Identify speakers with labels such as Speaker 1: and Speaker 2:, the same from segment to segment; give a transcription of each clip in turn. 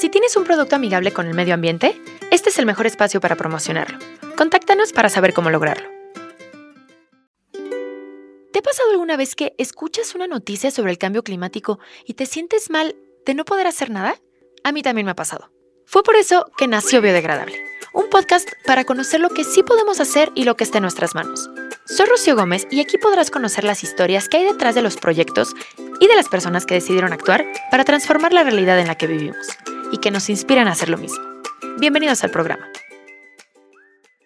Speaker 1: Si tienes un producto amigable con el medio ambiente, este es el mejor espacio para promocionarlo. Contáctanos para saber cómo lograrlo. ¿Te ha pasado alguna vez que escuchas una noticia sobre el cambio climático y te sientes mal de no poder hacer nada? A mí también me ha pasado. Fue por eso que nació Biodegradable, un podcast para conocer lo que sí podemos hacer y lo que está en nuestras manos. Soy Rocío Gómez y aquí podrás conocer las historias que hay detrás de los proyectos y de las personas que decidieron actuar para transformar la realidad en la que vivimos y que nos inspiran a hacer lo mismo. Bienvenidos al programa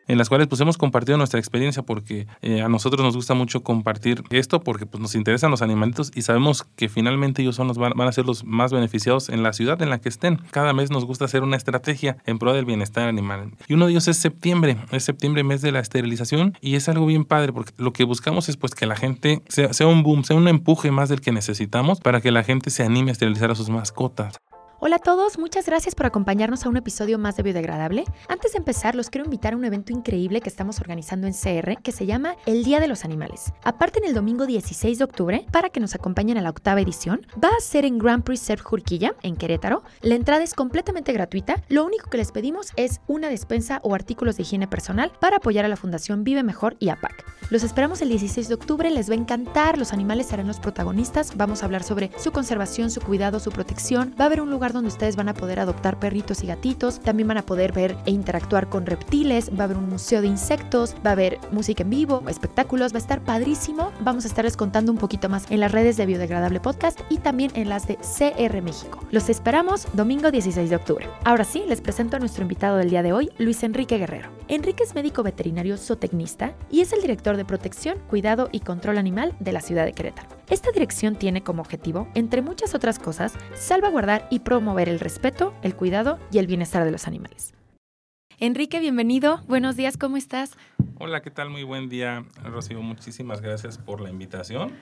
Speaker 2: en las cuales pues hemos compartido nuestra experiencia porque eh, a nosotros nos gusta mucho compartir esto porque pues nos interesan los animalitos y sabemos que finalmente ellos son los van, a ser los más beneficiados en la ciudad en la que estén. Cada mes nos gusta hacer una estrategia en pro del bienestar animal. Y uno de ellos es septiembre, es septiembre mes de la esterilización y es algo bien padre porque lo que buscamos es pues que la gente sea, sea un boom, sea un empuje más del que necesitamos para que la gente se anime a esterilizar a sus mascotas.
Speaker 1: Hola a todos, muchas gracias por acompañarnos a un episodio más de Biodegradable. Antes de empezar, los quiero invitar a un evento increíble que estamos organizando en CR que se llama El Día de los Animales. Aparte en el domingo 16 de octubre, para que nos acompañen a la octava edición, va a ser en Grand Prix Surf Jurquilla, en Querétaro. La entrada es completamente gratuita. Lo único que les pedimos es una despensa o artículos de higiene personal para apoyar a la Fundación Vive Mejor y APAC. Los esperamos el 16 de octubre, les va a encantar, los animales serán los protagonistas, vamos a hablar sobre su conservación, su cuidado, su protección. Va a haber un lugar donde ustedes van a poder adoptar perritos y gatitos, también van a poder ver e interactuar con reptiles, va a haber un museo de insectos, va a haber música en vivo, espectáculos, va a estar padrísimo. Vamos a estarles contando un poquito más en las redes de Biodegradable Podcast y también en las de CR México. Los esperamos domingo 16 de octubre. Ahora sí, les presento a nuestro invitado del día de hoy, Luis Enrique Guerrero. Enrique es médico veterinario zootecnista y es el director de protección, cuidado y control animal de la ciudad de Querétaro. Esta dirección tiene como objetivo, entre muchas otras cosas, salvaguardar y promover el respeto, el cuidado y el bienestar de los animales. Enrique, bienvenido. Buenos días, ¿cómo estás?
Speaker 2: Hola, ¿qué tal? Muy buen día, Rocío. Muchísimas gracias por la invitación.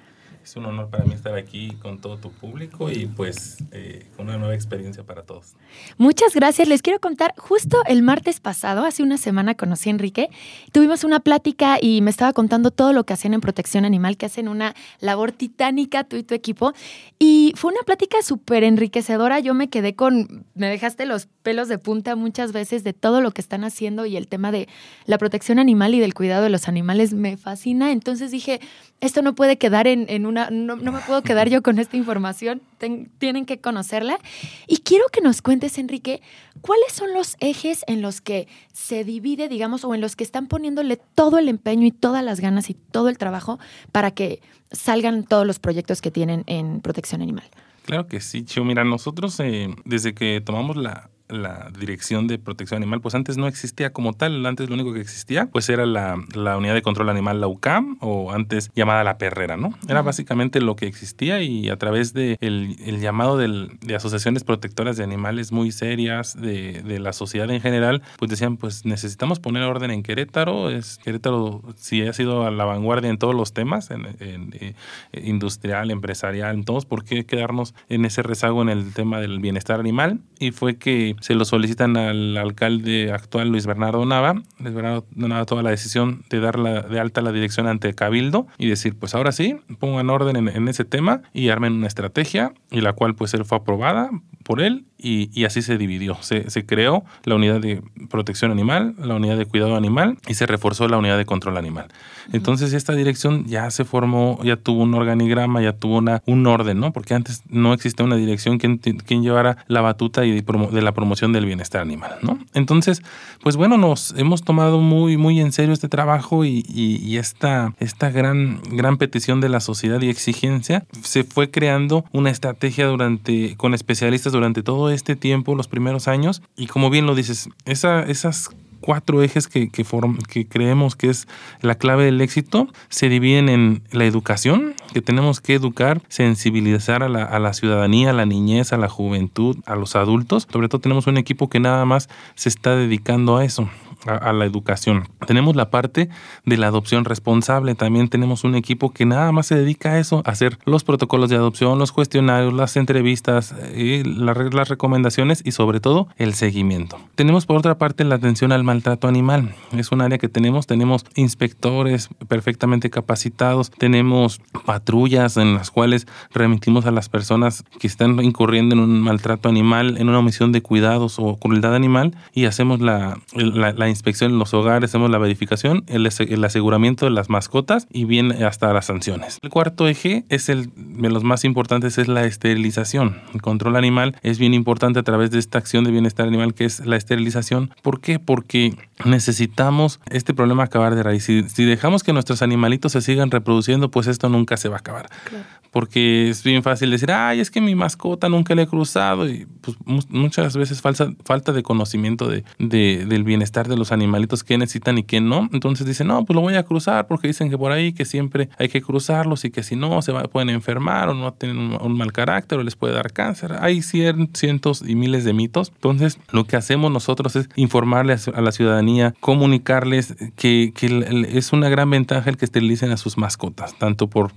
Speaker 2: Es un honor para mí estar aquí con todo tu público y pues eh, una nueva experiencia para todos.
Speaker 1: Muchas gracias. Les quiero contar, justo el martes pasado, hace una semana conocí a Enrique, tuvimos una plática y me estaba contando todo lo que hacen en protección animal, que hacen una labor titánica tú y tu equipo. Y fue una plática súper enriquecedora. Yo me quedé con, me dejaste los pelos de punta muchas veces de todo lo que están haciendo y el tema de la protección animal y del cuidado de los animales me fascina. Entonces dije, esto no puede quedar en una, no, no, me puedo quedar yo con esta información, tienen que conocerla. Y quiero que nos cuentes, Enrique, cuáles son los ejes en los que se divide, digamos, o en los que están poniéndole todo el empeño y todas las ganas y todo el trabajo para que salgan todos los proyectos que tienen en protección animal.
Speaker 2: Claro que sí, Chio. Mira, nosotros eh, desde que tomamos la, la Dirección de Protección Animal, pues antes no existía como tal, antes lo único que existía pues era la, la Unidad de Control Animal, la UCAM, o antes llamada la Perrera, ¿no? Era básicamente lo que existía y a través de el, el llamado del, de asociaciones protectoras de animales muy serias, de, de, la sociedad en general, pues decían, pues necesitamos poner orden en Querétaro, es Querétaro si ha sido a la vanguardia en todos los temas, en, en, eh, industrial, empresarial, en todos, ¿por qué quedarnos en ese rezago en el tema del bienestar animal? Y fue que se lo solicitan al alcalde actual Luis Bernardo Nava. Luis Bernardo Nava toma la decisión de dar la, de alta la dirección ante Cabildo y decir, pues ahora sí, pongan orden en, en ese tema y armen una estrategia y la cual pues él fue aprobada por él y, así se dividió. Se, se, creó la unidad de protección animal, la unidad de cuidado animal y se reforzó la unidad de control animal. Entonces esta dirección ya se formó, ya tuvo un organigrama, ya tuvo una, un orden, ¿no? Porque antes no existía una dirección quien, quien llevara la batuta y de, la promoción del bienestar animal, ¿no? Entonces, pues bueno, nos hemos tomado muy, muy en serio este trabajo y, esta, esta gran, gran petición de la sociedad y exigencia se fue creando una estrategia durante, con especialistas durante todo este tiempo, los primeros años, y como bien lo dices, esa, esas cuatro ejes que, que, que, creemos que es la clave del éxito se dividen en la educación, que tenemos que educar, sensibilizar a la, a la, ciudadanía, a la niñez, a la juventud, a los adultos. Sobre todo tenemos un equipo que nada más se está dedicando a eso a, la educación. Tenemos la parte de la adopción responsable. También tenemos un equipo que nada más se dedica a eso, a hacer los protocolos de adopción, los cuestionarios, las entrevistas, y las recomendaciones y sobre todo el seguimiento. Tenemos por otra parte la atención al maltrato animal. Es un área que tenemos, tenemos inspectores perfectamente capacitados, tenemos patrullas en las cuales remitimos a las personas que están incurriendo en un maltrato animal, en una omisión de cuidados o crueldad animal y hacemos la, inspección en los hogares, hacemos la verificación, el, aseguramiento de las mascotas y bien hasta las sanciones. El cuarto eje es el de los más importantes, es la esterilización. El control animal es bien importante a través de esta acción de bienestar animal que es la esterilización. ¿Por qué? Porque necesitamos este problema acabar de raíz. Si, si dejamos que nuestros animalitos se sigan reproduciendo, pues esto nunca se va a acabar. Porque es bien fácil decir, ay, es que mi mascota nunca le he cruzado. Y pues muchas veces falta, falta de conocimiento de, del bienestar de los animalitos que necesitan y que no. Entonces dicen, no, pues lo voy a cruzar porque dicen que por ahí que siempre hay que cruzarlos y que si no se pueden enfermar o no tienen un, mal carácter o les puede dar cáncer. Hay cientos y miles de mitos. Entonces lo que hacemos nosotros es informarles a la ciudadanía, comunicarles que, que es una gran ventaja el que esterilicen a sus mascotas, tanto por,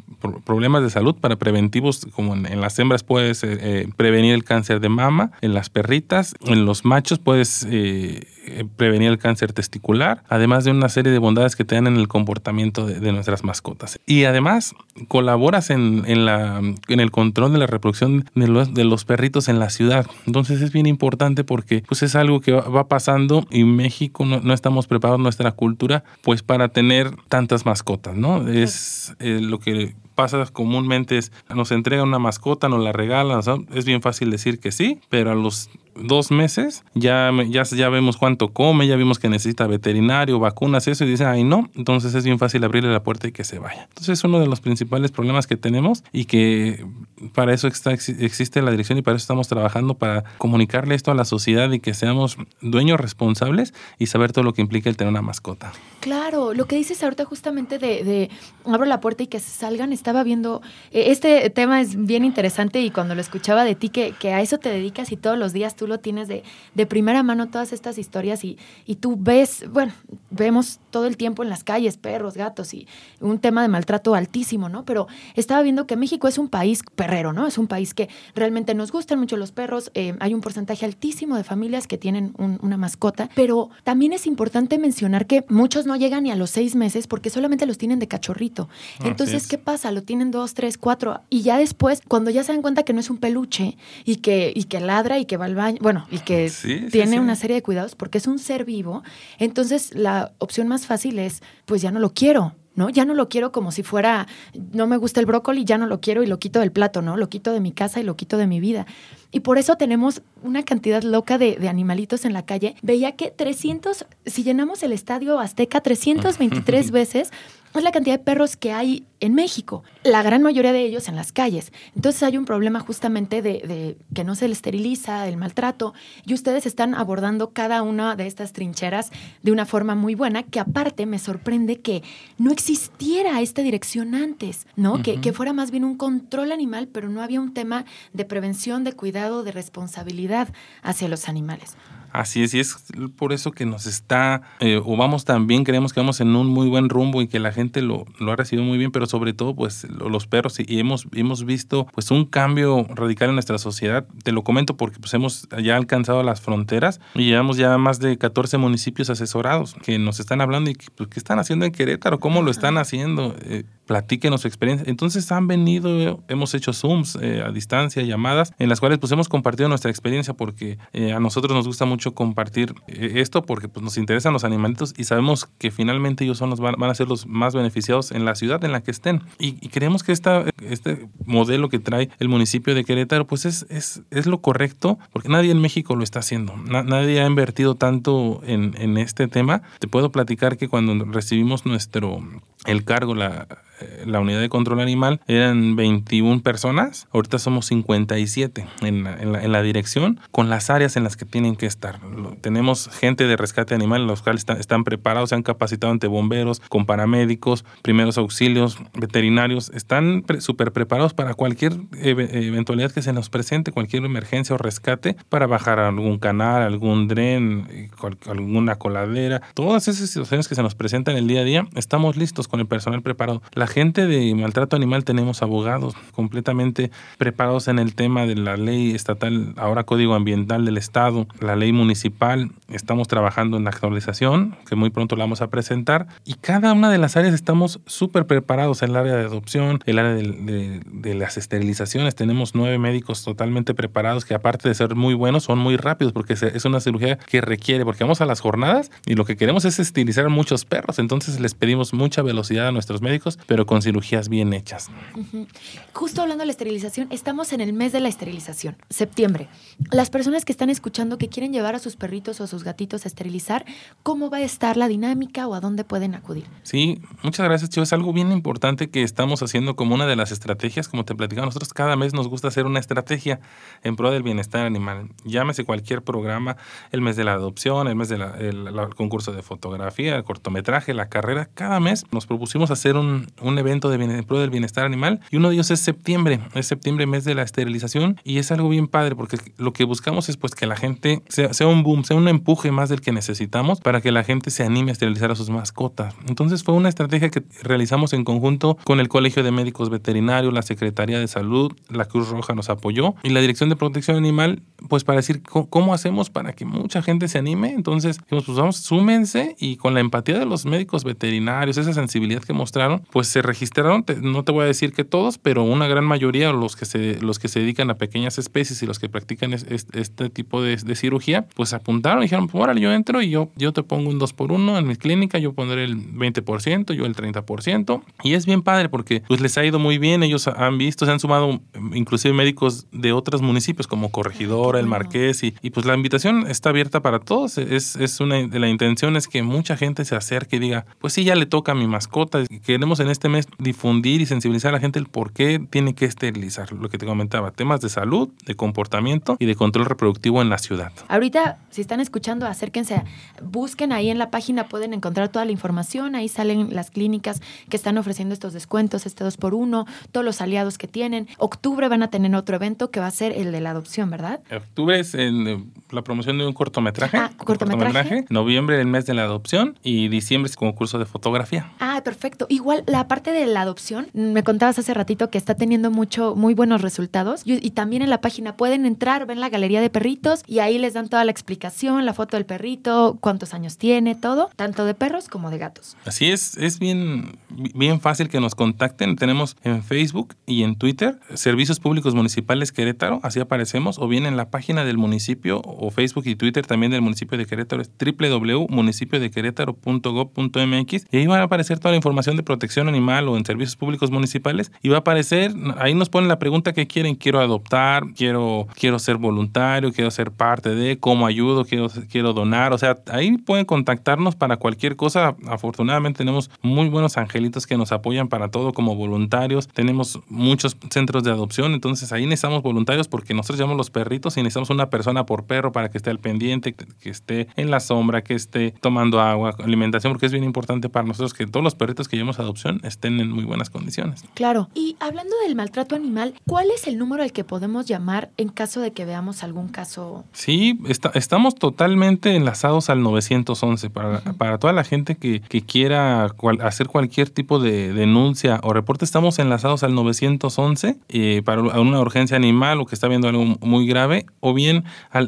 Speaker 2: problemas de salud para preventivos, como en, las hembras puedes eh, prevenir el cáncer de mama, en las perritas, en los machos puedes eh, prevenir el cáncer testicular, además de una serie de bondades que te dan en el comportamiento de, nuestras mascotas. Y además colaboras en, en, la, en el control de la reproducción de los, de los perritos en la ciudad. Entonces es bien importante porque pues es algo que va, pasando y México no, no, estamos preparados, nuestra cultura, pues para tener tantas mascotas, ¿no? Es eh, lo que pasa comúnmente es, nos entrega una mascota, nos la regalan, es bien fácil decir que sí, pero a los dos meses ya, ya, ya vemos cuánto come, ya vimos que necesita veterinario, vacunas, eso, y dicen, ay no, entonces es bien fácil abrirle la puerta y que se vaya. Entonces es uno de los principales problemas que tenemos y que para eso está, existe la dirección y para eso estamos trabajando, para comunicarle esto a la sociedad y que seamos dueños responsables y saber todo lo que implica el tener una mascota.
Speaker 1: Claro, lo que dices ahorita justamente de, de abro la puerta y que salgan, estaba viendo, eh, este tema es bien interesante y cuando lo escuchaba de ti, que, que a eso te dedicas y todos los días tú lo tienes de, de primera mano todas estas historias y, y, tú ves, bueno, vemos todo el tiempo en las calles perros, gatos y un tema de maltrato altísimo, ¿no? Pero estaba viendo que México es un país perrero, ¿no? Es un país que realmente nos gustan mucho los perros, eh, hay un porcentaje altísimo de familias que tienen una mascota, pero también es importante mencionar que muchos no llegan ni a los seis meses porque solamente los tienen de cachorrito. Entonces, ¿qué pasa? Lo tienen dos, tres, cuatro y ya después, cuando ya se dan cuenta que no es un peluche y que, y que ladra y que va al baño, bueno, y que tiene una serie de cuidados porque es un ser vivo, entonces la opción más fácil es, pues ya no lo quiero, ¿no? Ya no lo quiero como si fuera, no me gusta el brócoli, ya no lo quiero y lo quito del plato, ¿no? Lo quito de mi casa y lo quito de mi vida. Y por eso tenemos una cantidad loca de, de animalitos en la calle. Veía que 300, si llenamos el estadio Azteca 323 veces, es la cantidad de perros que hay en México, la gran mayoría de ellos en las calles. Entonces hay un problema justamente de, que no se le esteriliza, el maltrato, y ustedes están abordando cada una de estas trincheras de una forma muy buena, que aparte me sorprende que no existiera esta dirección antes, ¿no? que, que fuera más bien un control animal, pero no había un tema de prevención, de cuidado, de responsabilidad hacia los animales.
Speaker 2: Así es, y es por eso que nos está, eh, o vamos también, creemos que vamos en un muy buen rumbo y que la gente lo, lo ha recibido muy bien, pero sobre todo, pues, los perros, y hemos, hemos visto, pues, un cambio radical en nuestra sociedad. Te lo comento porque, pues, hemos ya alcanzado las fronteras y llevamos ya más de 14 municipios asesorados que nos están hablando y que, pues, ¿qué están haciendo en Querétaro? ¿Cómo lo están haciendo? Eh, platíquenos su experiencia. Entonces han venido, hemos hecho Zooms eh, a distancia, llamadas, en las cuales pues hemos compartido nuestra experiencia porque eh, a nosotros nos gusta mucho compartir eh, esto porque pues nos interesan los animalitos y sabemos que finalmente ellos son los, van, a ser los más beneficiados en la ciudad en la que estén. Y, creemos que esta, este modelo que trae el municipio de Querétaro pues es, es, es lo correcto porque nadie en México lo está haciendo. nadie ha invertido tanto en, en este tema. Te puedo platicar que cuando recibimos nuestro el cargo, la, eh, la unidad de control animal eran 21 personas, ahorita somos 57 en la, en, la, en la, dirección con las áreas en las que tienen que estar. Tenemos gente de rescate animal, los cuales están, están preparados, se han capacitado ante bomberos, con paramédicos, primeros auxilios, veterinarios, están súper preparados para cualquier eventualidad que se nos presente, cualquier emergencia o rescate, para bajar a algún canal, algún dren, alguna coladera, todas esas situaciones que se nos presentan el día a día, estamos listos con el personal preparado. La gente de maltrato animal tenemos abogados completamente preparados en el tema de la ley estatal, ahora código ambiental del estado, la ley municipal. Estamos trabajando en la actualización, que muy pronto la vamos a presentar. Y cada una de las áreas estamos súper preparados. En el área de adopción, el área de, de, las esterilizaciones, tenemos nueve médicos totalmente preparados que aparte de ser muy buenos, son muy rápidos porque es una cirugía que requiere, porque vamos a las jornadas y lo que queremos es esterilizar muchos perros. Entonces les pedimos mucha velocidad a nuestros médicos, pero con cirugías bien hechas.
Speaker 1: Justo hablando de la esterilización, estamos en el mes de la esterilización, septiembre. Las personas que están escuchando que quieren llevar a sus perritos o a sus gatitos a esterilizar, ¿cómo va a estar la dinámica o a dónde pueden acudir?
Speaker 2: Sí, muchas gracias, Chivo. Es algo bien importante que estamos haciendo como una de las estrategias, como te platicaba, nosotros cada mes nos gusta hacer una estrategia en pro del bienestar animal. Llámese cualquier programa, el mes de la adopción, el mes del de concurso de fotografía, el cortometraje, la carrera, cada mes nos propusimos hacer un, un evento de en pro del bienestar animal y uno de ellos es septiembre, es septiembre mes de la esterilización y es algo bien padre porque lo que buscamos es pues que la gente sea, sea un boom, sea un empuje más del que necesitamos para que la gente se anime a esterilizar a sus mascotas. Entonces fue una estrategia que realizamos en conjunto con el Colegio de Médicos Veterinarios, la Secretaría de Salud, la Cruz Roja nos apoyó y la Dirección de Protección Animal pues para decir cómo hacemos para que mucha gente se anime. Entonces dijimos pues vamos, súmense y con la empatía de los médicos veterinarios, esa sensibilidad que mostraron, pues se registraron, no te voy a decir que todos, pero una gran mayoría, los que se, los que se dedican a pequeñas especies y los que practican este tipo de, cirugía, pues apuntaron y dijeron, pues órale, yo entro y yo, yo te pongo un 2 por 1 en mi clínica, yo pondré el 20%, yo el 30%. Y es bien padre porque pues les ha ido muy bien, ellos han visto, se han sumado inclusive médicos de otros municipios como Corregidora, El Marqués, y, y pues la invitación está abierta para todos. Es, es una de la intención es que mucha gente se acerque y diga, pues sí, ya le toca a mi mascota. Queremos en este mes difundir y sensibilizar a la gente el por qué tiene que esterilizar. Lo que te comentaba, temas de salud, de comportamiento y de control reproductivo en la ciudad.
Speaker 1: Ahorita, si están escuchando, acérquense, busquen ahí en la página, pueden encontrar toda la información. Ahí salen las clínicas que están ofreciendo estos descuentos, este 2 por 1 todos los aliados que tienen. Octubre van a tener otro evento que va a ser el de la adopción, ¿verdad?
Speaker 2: Octubre es en la promoción de un cortometraje.
Speaker 1: Ah, cortometraje. cortometraje.
Speaker 2: Noviembre el mes de la adopción y diciembre es concurso de fotografía.
Speaker 1: Ah, perfecto. Igual la parte de la adopción, me contabas hace ratito que está teniendo mucho, muy buenos resultados. Y, también en la página pueden entrar, ven la galería de perritos y ahí les dan toda la explicación, la foto del perrito, cuántos años tiene, todo, tanto de perros como de gatos.
Speaker 2: Así es, es bien, bien fácil que nos contacten. Tenemos en Facebook y en Twitter Servicios Públicos Municipales Querétaro, así aparecemos, o bien en la página del municipio o Facebook y Twitter también del municipio de Querétaro, es www.municipiodequerétaro.gov.mx y ahí va a aparecer la información de protección animal o en servicios públicos municipales y va a aparecer, ahí nos ponen la pregunta que quieren, quiero adoptar, quiero, quiero ser voluntario, quiero ser parte de, cómo ayudo, quiero, quiero donar, o sea, ahí pueden contactarnos para cualquier cosa. Afortunadamente tenemos muy buenos angelitos que nos apoyan para todo como voluntarios, tenemos muchos centros de adopción, entonces ahí necesitamos voluntarios porque nosotros llamamos los perritos y necesitamos una persona por perro para que esté al pendiente, que esté en la sombra, que esté tomando agua, alimentación, porque es bien importante para nosotros que todos los perritos que llevamos a adopción estén en muy buenas condiciones.
Speaker 1: Claro. Y hablando del maltrato animal, ¿cuál es el número al que podemos llamar en caso de que veamos algún caso?
Speaker 2: Sí, estamos totalmente enlazados al 911 para, para toda la gente que, que quiera hacer cualquier tipo de denuncia o reporte. Estamos enlazados al 911 eh, para una urgencia animal o que está viendo algo muy grave o bien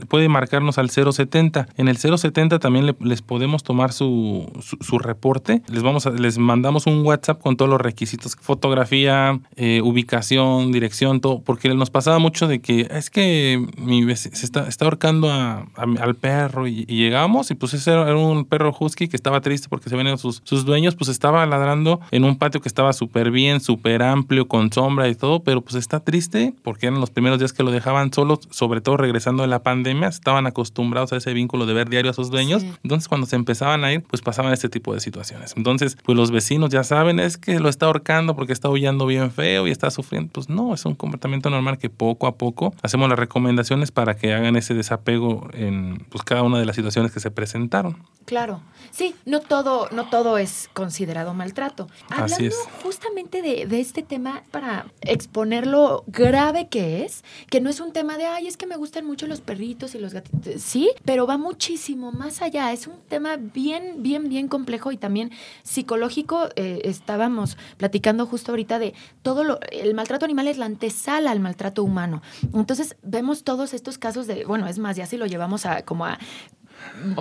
Speaker 2: puede marcarnos al 070. En el 070 también les podemos tomar su, su, reporte. Les, vamos a, les mandamos un WhatsApp con todos los requisitos, fotografía, eh, ubicación, dirección, todo, porque nos pasaba mucho de que es que mi se está, está ahorcando al perro y, llegamos y pues ese era, un perro husky que estaba triste porque se venían sus, sus dueños, pues estaba ladrando en un patio que estaba súper bien, súper amplio, con sombra y todo, pero pues está triste porque eran los primeros días que lo dejaban solo, sobre todo regresando de la pandemia, estaban acostumbrados a ese vínculo de ver diario a sus dueños. Entonces, cuando se empezaban a ir, pues pasaban este tipo de situaciones. Entonces, pues los vecinos ya saben, es que lo está ahorcando porque está huyendo bien feo y está sufriendo. Pues no, es un comportamiento normal que poco a poco hacemos las recomendaciones para que hagan ese desapego en pues, cada una de las situaciones que se presentaron.
Speaker 1: Claro, sí, no todo, no todo es considerado maltrato. Hablando
Speaker 2: Así es.
Speaker 1: justamente de, de este tema para exponer lo grave que es, que no es un tema de, ay, es que me gustan mucho los perritos y los gatitos, sí, pero va muchísimo más allá, es un tema bien, bien, bien complejo y también psicológico. Eh, estábamos platicando justo ahorita de todo lo, el maltrato animal es la antesala al maltrato humano. Entonces vemos todos estos casos de, bueno, es más, ya si lo llevamos a como a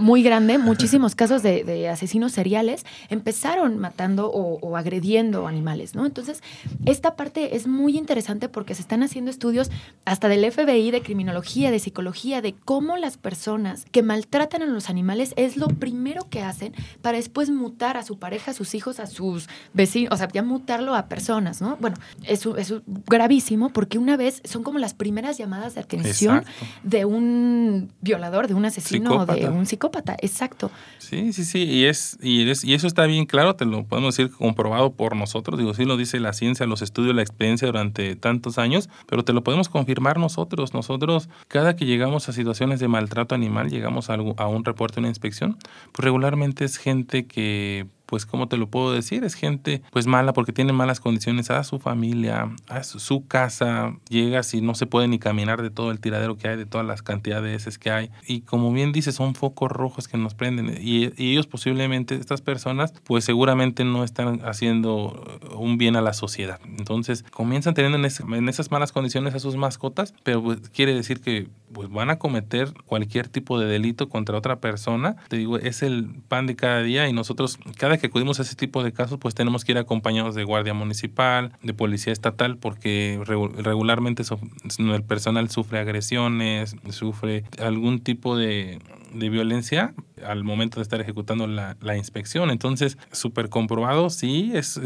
Speaker 1: muy grande, muchísimos casos de, de asesinos seriales empezaron matando o, o, agrediendo animales, ¿no? Entonces, esta parte es muy interesante porque se están haciendo estudios hasta del FBI, de criminología, de psicología, de cómo las personas que maltratan a los animales es lo primero que hacen para después mutar a su pareja, a sus hijos, a sus vecinos, o sea, ya mutarlo a personas, ¿no? Bueno, eso es gravísimo porque una vez son como las primeras llamadas de atención
Speaker 2: Exacto.
Speaker 1: de un violador, de un asesino,
Speaker 2: Psicópata.
Speaker 1: de un psicópata, exacto.
Speaker 2: Sí, sí, sí, y, es, y, es, y eso está bien claro, te lo podemos decir comprobado por nosotros, digo, sí lo dice la ciencia, los estudios, la experiencia durante tantos años, pero te lo podemos confirmar nosotros. Nosotros, cada que llegamos a situaciones de maltrato animal, llegamos a, algo, a un reporte, una inspección, pues regularmente es gente que pues, ¿cómo te lo puedo decir? Es gente, pues, mala porque tiene malas condiciones a su familia, a su, casa. Llegas y no se puede ni caminar de todo el tiradero que hay, de todas las cantidades que hay. Y como bien dices, son focos rojos que nos prenden. Y, y ellos posiblemente, estas personas, pues, seguramente no están haciendo un bien a la sociedad. Entonces, comienzan teniendo en, ese, en esas malas condiciones a sus mascotas, pero pues, quiere decir que pues, van a cometer cualquier tipo de delito contra otra persona. Te digo, es el pan de cada día y nosotros, cada que acudimos a ese tipo de casos, pues tenemos que ir acompañados de guardia municipal, de policía estatal, porque regularmente el personal sufre agresiones, sufre algún tipo de, violencia al momento de estar ejecutando la, inspección. Entonces, súper comprobado, sí, es,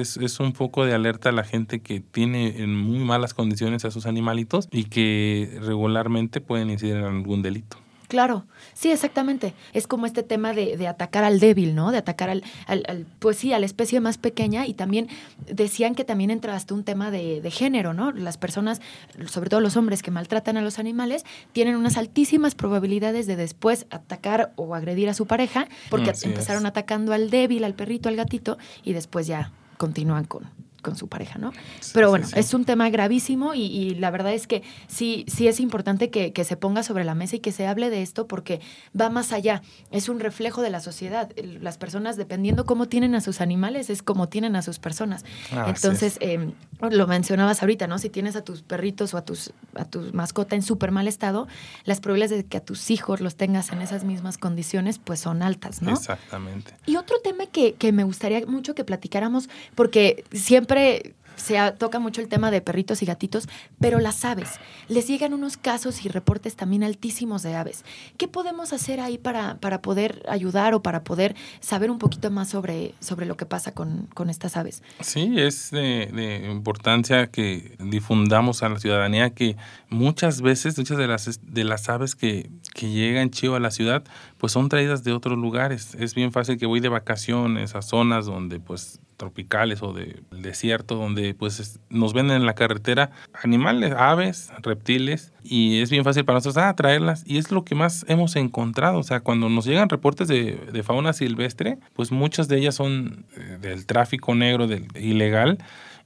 Speaker 2: un poco de alerta a la gente que tiene en muy malas condiciones a sus animalitos y que regularmente pueden incidir en algún delito.
Speaker 1: Claro, sí, exactamente. Es como este tema de, de atacar al débil, ¿no? De atacar al, al, al, pues sí, a la especie más pequeña y también decían que también entra hasta un tema de, de, género, ¿no? Las personas, sobre todo los hombres que maltratan a los animales, tienen unas altísimas probabilidades de después atacar o agredir a su pareja porque Así empezaron es. atacando al débil, al perrito, al gatito y después ya continúan con, con su pareja, ¿no? Sí, Pero bueno, sí, sí. es un tema gravísimo y, y, la verdad es que sí, sí es importante que, que, se ponga sobre la mesa y que se hable de esto porque va más allá, es un reflejo de la sociedad. Las personas, dependiendo cómo tienen a sus animales, es como tienen a sus personas. Ah, Entonces, eh, lo mencionabas ahorita, ¿no? Si tienes a tus perritos o a, tus, a tu mascota en súper mal estado, las probabilidades de que a tus hijos los tengas en esas mismas condiciones, pues son altas, ¿no?
Speaker 2: Exactamente.
Speaker 1: Y otro tema que, que me gustaría mucho que platicáramos, porque siempre siempre se toca mucho el tema de perritos y gatitos, pero las aves. Les llegan unos casos y reportes también altísimos de aves. ¿Qué podemos hacer ahí para, para poder ayudar o para poder saber un poquito más sobre, sobre lo que pasa con, con estas aves?
Speaker 2: Sí, es de, de, importancia que difundamos a la ciudadanía que muchas veces, muchas de las, de las aves que, que llegan chivo a la ciudad, pues son traídas de otros lugares. Es bien fácil que voy de vacaciones a zonas donde pues tropicales o del de desierto donde pues nos venden en la carretera animales, aves, reptiles y es bien fácil para nosotros ah, traerlas y es lo que más hemos encontrado, o sea, cuando nos llegan reportes de, de fauna silvestre, pues muchas de ellas son eh, del tráfico negro, del ilegal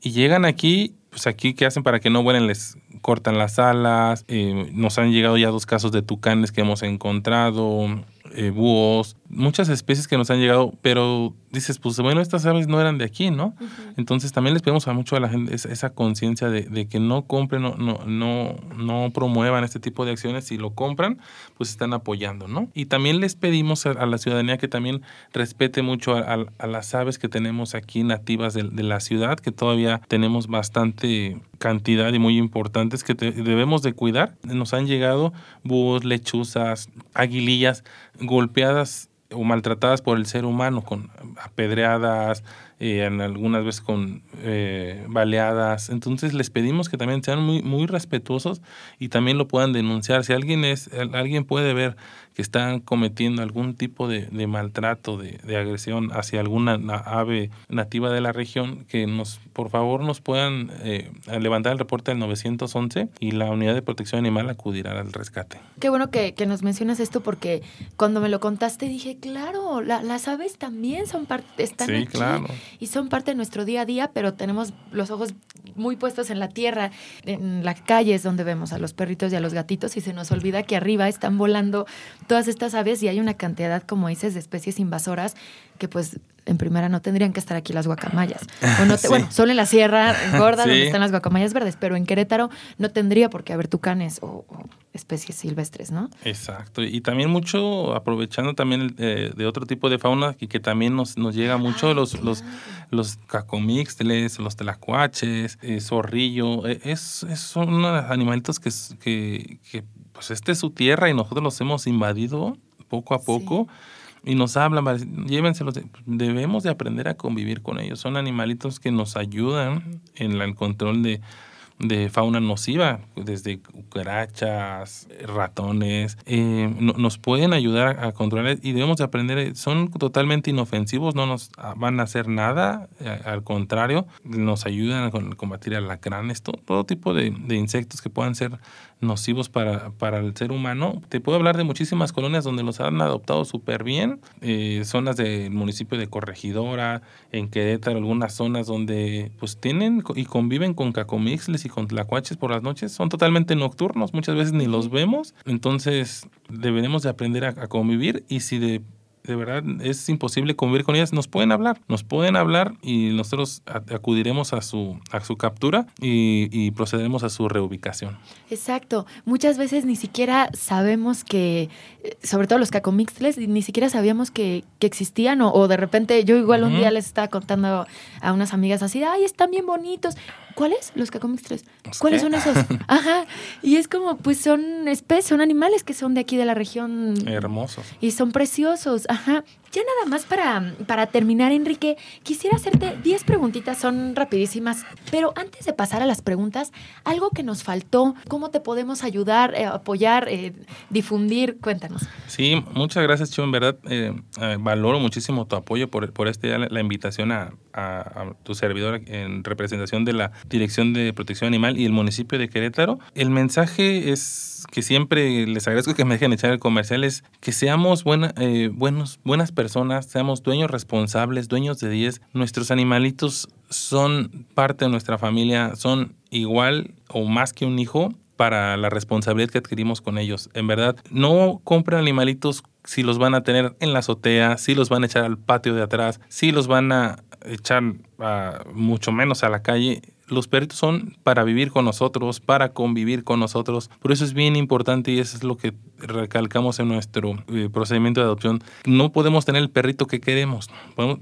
Speaker 2: y llegan aquí pues aquí, ¿qué hacen para que no vuelen? Les cortan las alas. Eh, nos han llegado ya dos casos de tucanes que hemos encontrado, eh, búhos, muchas especies que nos han llegado, pero dices, pues bueno, estas aves no eran de aquí, ¿no? Uh -huh. Entonces también les pedimos a mucho a la gente esa, esa conciencia de, de, que no compren, no, no, no, no, promuevan este tipo de acciones. Si lo compran, pues están apoyando, ¿no? Y también les pedimos a, a la ciudadanía que también respete mucho a, a, a las aves que tenemos aquí nativas de, de, la ciudad, que todavía tenemos bastante cantidad y muy importantes que te, debemos de cuidar. Nos han llegado búhos, lechuzas, aguilillas golpeadas o maltratadas por el ser humano con apedreadas, eh, en algunas veces con eh, baleadas. Entonces les pedimos que también sean muy, muy respetuosos y también lo puedan denunciar. Si alguien, es, alguien puede ver que están cometiendo algún tipo de, maltrato, de, agresión hacia alguna ave nativa de la región, que nos, por favor, nos puedan eh, levantar el reporte al 911 y la unidad de protección animal acudirá al rescate.
Speaker 1: Qué bueno que, nos mencionas esto porque cuando me lo contaste dije, claro, las aves también son parte, están
Speaker 2: sí,
Speaker 1: aquí
Speaker 2: claro.
Speaker 1: y son parte de nuestro día a día, pero tenemos los ojos muy puestos en la tierra, en las calles donde vemos a los perritos y a los gatitos y se nos olvida que arriba están volando todas estas aves y hay una cantidad, como dices, de especies invasoras que pues en primera no tendrían que estar aquí las guacamayas. Bueno, solo en la Sierra Gorda donde están las guacamayas verdes, pero en Querétaro no tendría por qué haber tucanes o, especies silvestres, ¿no?
Speaker 2: Exacto. Y también mucho, aprovechando también eh, de otro tipo de fauna que, que también nos, nos llega mucho, los, los, los cacomixteles, los telacuaches, eh, zorrillo, eh, es, es, son animalitos que, que, que, pues esta es su tierra y nosotros los hemos invadido poco a poco y nos hablan, llévenselos, debemos de aprender a convivir con ellos. Son animalitos que nos ayudan en el control de, de fauna nociva, desde cucarachas, ratones, eh, nos pueden ayudar a, controlar y debemos de aprender, eh, son totalmente inofensivos, no nos van a hacer nada, eh, al contrario, nos ayudan a combatir alacranes, todo, todo tipo de, de, insectos que puedan ser nocivos para, para, el ser humano. Te puedo hablar de muchísimas colonias donde los han adoptado súper bien, zonas del municipio de Corregidora, en Querétaro, algunas zonas donde pues tienen y conviven con cacomixles y con tlacuaches por las noches. Son totalmente nocturnos, muchas veces ni los vemos, entonces deberemos de aprender a, convivir y si de de verdad es imposible convivir con ellas, nos pueden hablar, nos pueden hablar y nosotros acudiremos a su, a su captura y, y, procederemos a su reubicación.
Speaker 1: Exacto, muchas veces ni siquiera sabemos que, sobre todo los cacomixles, ni siquiera sabíamos que, que existían o, o, de repente yo igual un día les estaba contando a unas amigas así, ay, están bien bonitos. ¿Cuáles? Los cacomixtres. ¿Cuáles son esos? Ajá. Y es como, pues son especies, son animales que son de aquí de la región.
Speaker 2: Hermosos.
Speaker 1: Y son preciosos. Ajá. Ya nada más para, para terminar, Enrique, quisiera hacerte 10 preguntitas, son rapidísimas, pero antes de pasar a las preguntas, algo que nos faltó, ¿cómo te podemos ayudar, eh, apoyar, eh, difundir? Cuéntanos.
Speaker 2: Sí, muchas gracias, Chivo. En verdad, eh, valoro muchísimo tu apoyo por, por este, la, invitación a, a, tu servidor en representación de la Dirección de Protección Animal y el municipio de Querétaro. El mensaje es que siempre les agradezco que me dejen echar el comercial es que seamos buena, eh, buenos, buenas personas, seamos dueños responsables, dueños de 10. Nuestros animalitos son parte de nuestra familia, son igual o más que un hijo para la responsabilidad que adquirimos con ellos. En verdad, no compren animalitos si los van a tener en la azotea, si los van a echar al patio de atrás, si los van a echar mucho menos a la calle los perritos son para vivir con nosotros, para convivir con nosotros. Por eso es bien importante y eso es lo que recalcamos en nuestro eh, procedimiento de adopción. No podemos tener el perrito que queremos,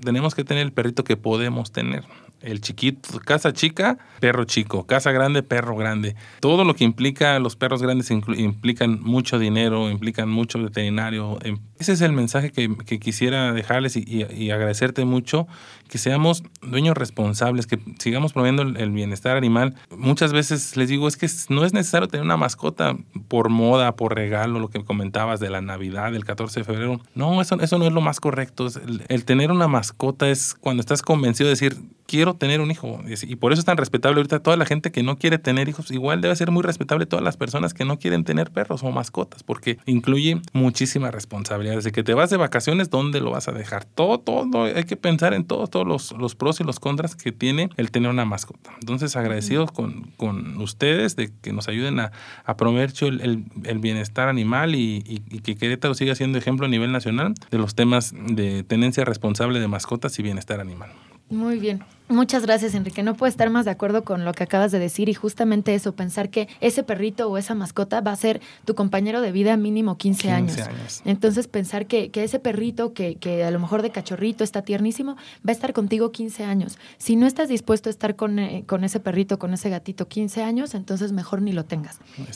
Speaker 2: tenemos que tener el perrito que podemos tener. El chiquito, casa chica, perro chico, casa grande, perro grande. Todo lo que implica los perros grandes implican mucho dinero, implican mucho veterinario. Em, ese es el mensaje que, quisiera dejarles y, agradecerte mucho, que seamos dueños responsables, que sigamos promoviendo el, bienestar animal. Muchas veces les digo, es que no es necesario tener una mascota por moda, por regalo, lo que comentabas de la Navidad, del 14 de febrero. No, eso, eso no es lo más correcto. el tener una mascota es cuando estás convencido de decir, quiero tener un hijo. Y por eso es tan respetable ahorita toda la gente que no quiere tener hijos. Igual debe ser muy respetable todas las personas que no quieren tener perros o mascotas, porque incluye muchísima responsabilidad. Desde que te vas de vacaciones, ¿dónde lo vas a dejar? Todo, todo, hay que pensar en todo, todos los, los pros y los contras que tiene el tener una mascota. Entonces, agradecidos con, con ustedes de que nos ayuden a, a promover el, el, bienestar animal y, y, y que Querétaro siga siendo ejemplo a nivel nacional de los temas de tenencia responsable de mascotas y bienestar animal.
Speaker 1: Muy bien. Muchas gracias, Enrique. No puedo estar más de acuerdo con lo que acabas de decir y justamente eso, pensar que ese perrito o esa mascota va a ser tu compañero de vida mínimo 15,
Speaker 2: 15
Speaker 1: años.
Speaker 2: años.
Speaker 1: Entonces, pensar que, que ese perrito, que, que a lo mejor de cachorrito está tiernísimo, va a estar contigo 15 años. Si no estás dispuesto a estar con, eh, con ese perrito, con ese gatito 15 años, entonces mejor ni lo tengas. Entonces,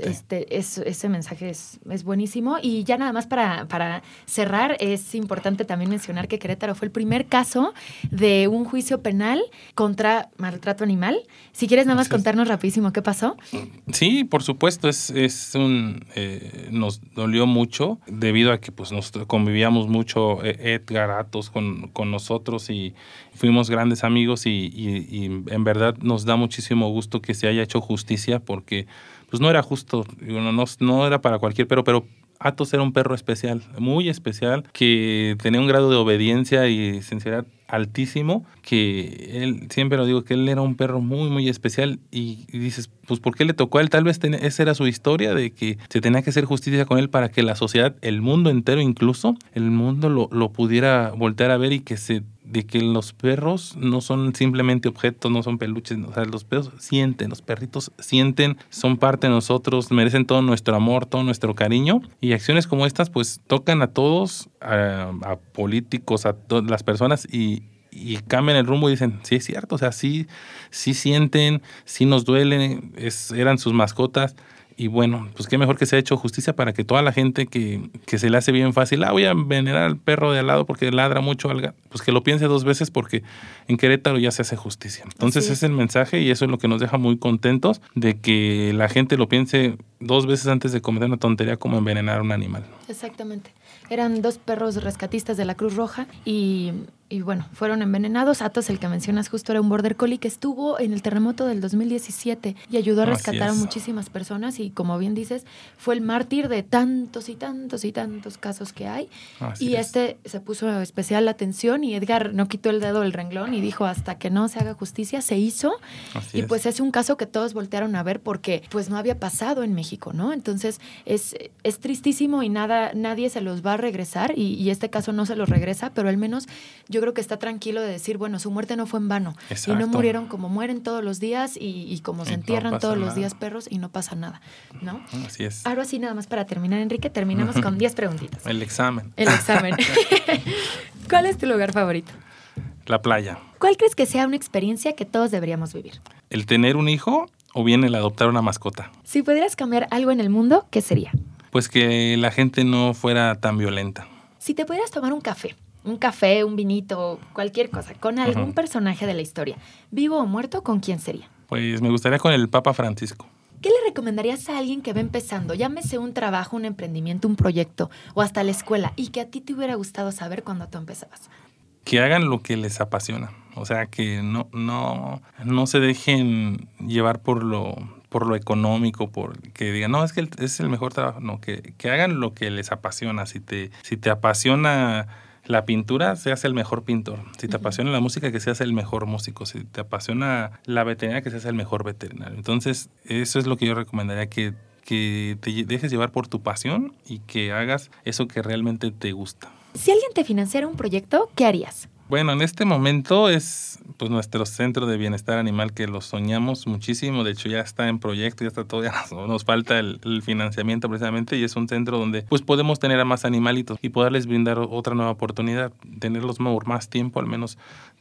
Speaker 2: Exactamente.
Speaker 1: este, es- ese mensaje es, es buenísimo. Y ya nada más para, para cerrar, es importante también mencionar que Querétaro fue el primer caso de un juicio penal contra maltrato animal. Si quieres nada más contarnos rapidísimo qué pasó.
Speaker 2: Sí, por supuesto, es, es un eh, nos dolió mucho debido a que pues nos convivíamos mucho eh, Edgar Atos con, con nosotros y fuimos grandes amigos y, y- y en verdad nos da muchísimo gusto que se haya hecho justicia porque pues no era justo, no, no, no era para cualquier perro, pero Atos era un perro especial, muy especial, que tenía un grado de obediencia y sinceridad altísimo, que él, siempre lo digo, que él era un perro muy, muy especial y, dices, pues ¿por qué le tocó a él? Tal vez esa era su historia de que se tenía que hacer justicia con él para que la sociedad, el mundo entero incluso, el mundo lo, lo pudiera voltear a ver y que se de que los perros no son simplemente objetos, no son peluches, o sea, los perros sienten, los perritos sienten, son parte de nosotros, merecen todo nuestro amor, todo nuestro cariño y acciones como estas pues tocan a todos, a, políticos, a todas las personas y, y cambian el rumbo y dicen, sí es cierto, o sea, sí, sí sienten, sí nos duelen, es, eran sus mascotas. Y bueno, pues qué mejor que se ha hecho justicia para que toda la gente que, que se le hace bien fácil, ah, voy a envenenar al perro de al lado porque ladra mucho, al ga-", pues que lo piense dos veces porque en Querétaro ya se hace justicia. Entonces ese es el mensaje y eso es lo que nos deja muy contentos de que la gente lo piense dos veces antes de cometer una tontería como envenenar a un animal.
Speaker 1: Exactamente. Eran dos perros rescatistas de la Cruz Roja y, y bueno, fueron envenenados. Atos, el que mencionas justo, era un border collie que estuvo en el terremoto del 2017 y ayudó a rescatar a
Speaker 2: es.
Speaker 1: muchísimas personas y como bien dices, fue el mártir de tantos y tantos y tantos casos que hay.
Speaker 2: Así
Speaker 1: y
Speaker 2: es.
Speaker 1: este se puso especial atención y Edgar no quitó el dedo del renglón y dijo hasta que no se haga justicia, se hizo.
Speaker 2: Así
Speaker 1: Y
Speaker 2: es.
Speaker 1: pues es un caso que todos voltearon a ver porque pues no había pasado en México, ¿no? Entonces es, es tristísimo y nada, nadie se los va a regresar y, y este caso no se los regresa, pero al menos yo creo que está tranquilo de decir, bueno, su muerte no fue en vano y no murieron como mueren todos los días y, y como se
Speaker 2: Y
Speaker 1: entierran todos los días perros y no pasa nada, ¿no?
Speaker 2: Así es.
Speaker 1: Ahora sí, nada más para terminar, Enrique, terminamos con 10 preguntitas.
Speaker 2: El examen.
Speaker 1: El examen. ¿Cuál es tu lugar favorito?
Speaker 2: La playa.
Speaker 1: ¿Cuál crees que sea una experiencia que todos deberíamos vivir?
Speaker 2: El tener un hijo o bien el adoptar una mascota.
Speaker 1: Si pudieras cambiar algo en el mundo, ¿qué sería?
Speaker 2: Pues que la gente no fuera tan violenta.
Speaker 1: Si te pudieras tomar un café, un café, un vinito, cualquier cosa, con algún personaje de la historia, vivo o muerto, ¿con quién sería?
Speaker 2: Pues me gustaría con el Papa Francisco.
Speaker 1: ¿Qué le recomendarías a alguien que va empezando, llámese un trabajo, un emprendimiento, un proyecto o hasta la escuela y que a ti te hubiera gustado saber cuando tú empezabas?
Speaker 2: Que hagan lo que les apasiona. O sea, que no, no, no se dejen llevar por lo, por lo económico, por que digan, no, es que es el mejor trabajo. No, que, que hagan lo que les apasiona. Si te, si te apasiona la pintura, seas el mejor pintor. Si te apasiona la música, que seas el mejor músico. Si te apasiona la veterinaria, que seas el mejor veterinario. Entonces, eso es lo que yo recomendaría, que, que te dejes llevar por tu pasión y que hagas eso que realmente te gusta.
Speaker 1: Si alguien te financiara un proyecto, ¿qué harías?
Speaker 2: Bueno, en este momento es pues nuestro centro de bienestar animal que lo soñamos muchísimo. De hecho, ya está en proyecto, ya está todo, ya nos, falta el, financiamiento precisamente y es un centro donde pues podemos tener a más animalitos y poderles brindar otra nueva oportunidad, tenerlos más tiempo, al menos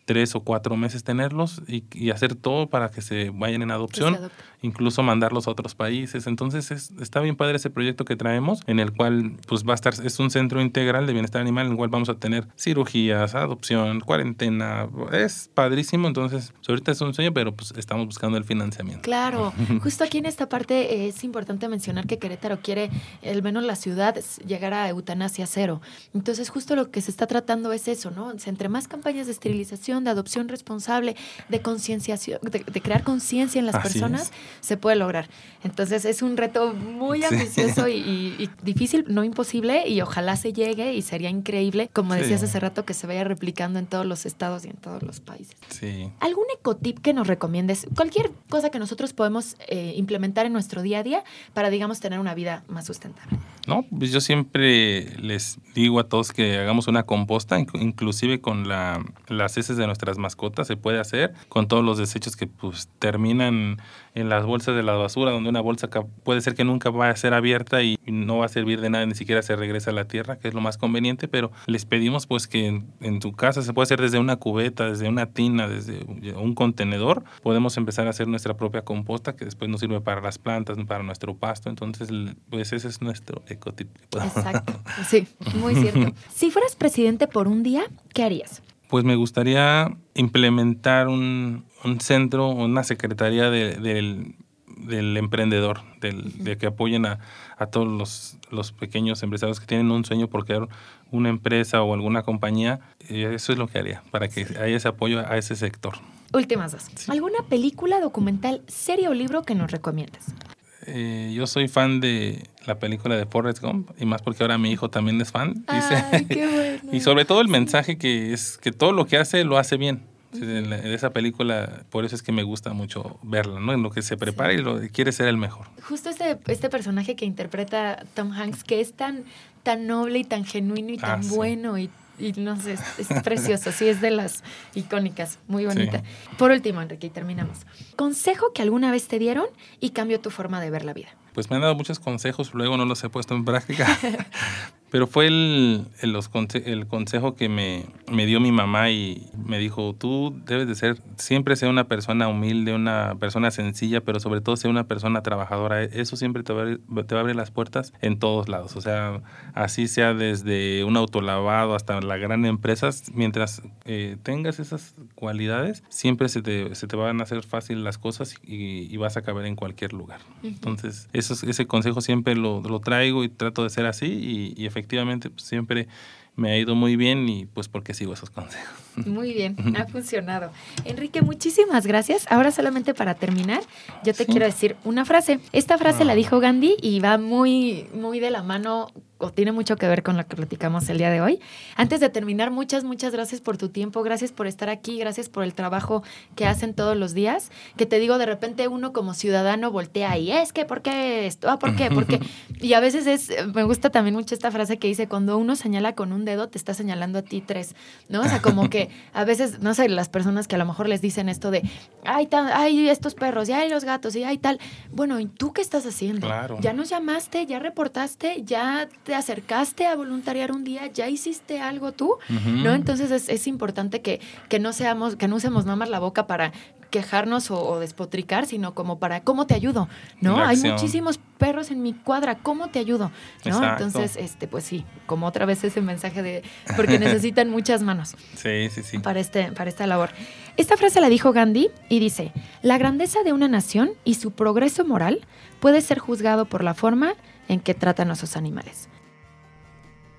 Speaker 2: tres o cuatro meses tenerlos y, y hacer todo para que se vayan en adopción, incluso mandarlos a otros países. Entonces es- está bien padre ese proyecto que traemos, en el cual pues va a estar, es un centro integral de bienestar animal, en el cual vamos a tener cirugías, adopción, cuarentena, es padrísimo, entonces pues, ahorita es un sueño, pero pues estamos buscando el financiamiento.
Speaker 1: Claro, justo aquí en esta parte es importante mencionar que Querétaro quiere, al menos la ciudad, llegar a eutanasia cero. Entonces, justo lo que se está tratando es eso, ¿no? Entre más campañas de esterilización, de adopción responsable, de concienciación, de, de crear conciencia en las
Speaker 2: Así
Speaker 1: personas,
Speaker 2: es.
Speaker 1: se puede lograr. Entonces, es un reto muy ambicioso y, y- y difícil, no imposible, y ojalá se llegue y sería increíble, como
Speaker 2: Sí.
Speaker 1: decías hace rato, que se vaya replicando en todos los estados y en todos los países.
Speaker 2: Sí.
Speaker 1: ¿Algún ecotip que nos recomiendes? Cualquier cosa que nosotros podemos eh, implementar en nuestro día a día para, digamos, tener una vida más sustentable.
Speaker 2: No, pues yo siempre les digo a todos que hagamos una composta, inc- inclusive con la, las heces de nuestras mascotas, se puede hacer con todos los desechos que pues terminan en las bolsas de la basura, donde una bolsa puede ser que nunca va a ser abierta y no va a servir de nada, ni siquiera se regresa a la tierra, que es lo más conveniente, pero les pedimos pues que en, en tu casa se puede hacer desde una cubeta, desde una tina, desde un contenedor, podemos empezar a hacer nuestra propia composta que después nos sirve para las plantas, para nuestro pasto, entonces pues ese es nuestro ecotip.
Speaker 1: Exacto, sí, muy cierto. si fueras presidente por un día, ¿qué harías?
Speaker 2: Pues me gustaría implementar un, un centro, una secretaría del, del, emprendedor, del, de que apoyen a, a todos los, los, pequeños empresarios que tienen un sueño por crear una empresa o alguna compañía. Y eso es lo que haría, para que haya ese apoyo a ese sector.
Speaker 1: Últimas dos. ¿Alguna película, documental, serie o libro que nos recomiendas?
Speaker 2: Eh, yo soy fan de la película de Forrest Gump y más porque ahora mi hijo también es fan.
Speaker 1: Ay, qué bueno.
Speaker 2: y sobre todo el mensaje que es que todo lo que hace lo hace bien. En, esa película, por eso es que me gusta mucho verla, ¿no? En lo que se prepara y lo quiere ser el mejor.
Speaker 1: Justo este, este personaje que interpreta Tom Hanks, que es tan, tan noble y tan genuino y tan ah, bueno y y no sé, es, precioso, sí, es de las icónicas, muy bonita. Por último, Enrique, y terminamos. Consejo que alguna vez te dieron y cambió tu forma de ver la vida.
Speaker 2: Pues me han dado muchos consejos, luego no los he puesto en práctica, Pero fue el, el, los el consejo que me, me, dio mi mamá y me dijo, tú debes de ser, siempre ser una persona humilde, una persona sencilla, pero sobre todo ser una persona trabajadora. Eso siempre te va, a abrir, te va a abrir las puertas en todos lados. O sea, así sea desde un autolavado hasta la gran empresa, mientras eh, tengas esas cualidades, siempre se te, se te, van a hacer fácil las cosas y, vas a caber en cualquier lugar. Entonces, eso, ese consejo siempre lo, lo, traigo y trato de ser así y, y efectivamente pues, siempre me ha ido muy bien y pues porque sigo esos consejos.
Speaker 1: Muy bien, ha funcionado. Enrique, muchísimas gracias. Ahora solamente para terminar, yo te quiero decir una frase. Esta frase la ah. dijo Gandhi y va muy, muy de la mano o tiene mucho que ver con lo que platicamos el día de hoy. Antes de terminar, muchas, muchas gracias por tu tiempo, gracias por estar aquí, gracias por el trabajo que hacen todos los días. Que te digo, de repente uno como ciudadano voltea y es que, ¿por qué esto? Ah, ¿por qué? ¿Por qué? Y a veces es, me gusta también mucho esta frase que dice, cuando uno señala con un dedo, te está señalando a ti tres, ¿no? O sea, como que a veces, no sé, las personas que a lo mejor les dicen esto de, ay, hay estos perros, ya hay los gatos, y hay tal. Bueno, ¿y tú qué estás haciendo?
Speaker 2: Claro.
Speaker 1: Ya nos llamaste, ya reportaste, ya te acercaste a voluntariar un día, ya hiciste algo tú, ¿no? Entonces es, es importante que, que no seamos, que no usemos nada más la boca para quejarnos o, despotricar, sino como para cómo te ayudo, ¿no? Hay muchísimos perros en mi cuadra, ¿cómo te ayudo? ¿No? Entonces, este, pues sí, como otra vez ese mensaje de porque necesitan muchas manos.
Speaker 2: Sí, sí, sí.
Speaker 1: Para este, para esta labor. Esta frase la dijo Gandhi y dice: La grandeza de una nación y su progreso moral puede ser juzgado por la forma en que tratan a sus animales.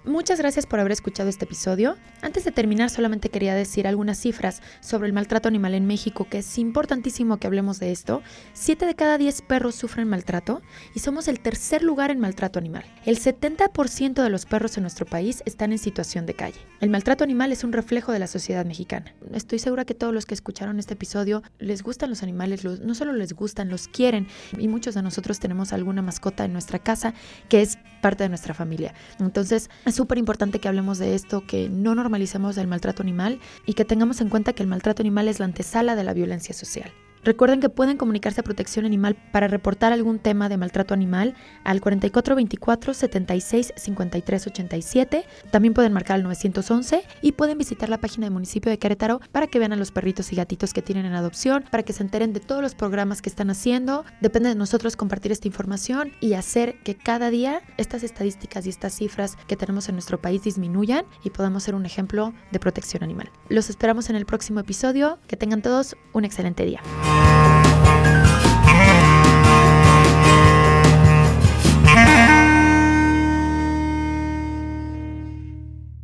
Speaker 1: Muchas gracias por haber escuchado este episodio. Antes de terminar, solamente quería decir algunas cifras sobre el maltrato animal en México, que es importantísimo que hablemos de esto. Siete de cada diez perros sufren maltrato y somos el tercer lugar en maltrato animal. El 70% de los perros en nuestro país están en situación de calle. El maltrato animal es un reflejo de la sociedad mexicana. Estoy segura que todos los que escucharon este episodio les gustan los animales, no solo les gustan, los quieren y muchos de nosotros tenemos alguna mascota en nuestra casa que es parte de nuestra familia. Entonces, es súper importante que hablemos de esto, que no normalicemos el maltrato animal y que tengamos en cuenta que el maltrato animal es la antesala de la violencia social. Recuerden que pueden comunicarse a Protección Animal para reportar algún tema de maltrato animal al 4424 76 53 87. También pueden marcar al 911 y pueden visitar la página del municipio de Querétaro para que vean a los perritos y gatitos que tienen en adopción, para que se enteren de todos los programas que están haciendo. Depende de nosotros compartir esta información y hacer que cada día estas estadísticas y estas cifras que tenemos en nuestro país disminuyan y podamos ser un ejemplo de protección animal. Los esperamos en el próximo episodio. Que tengan todos un excelente día. Música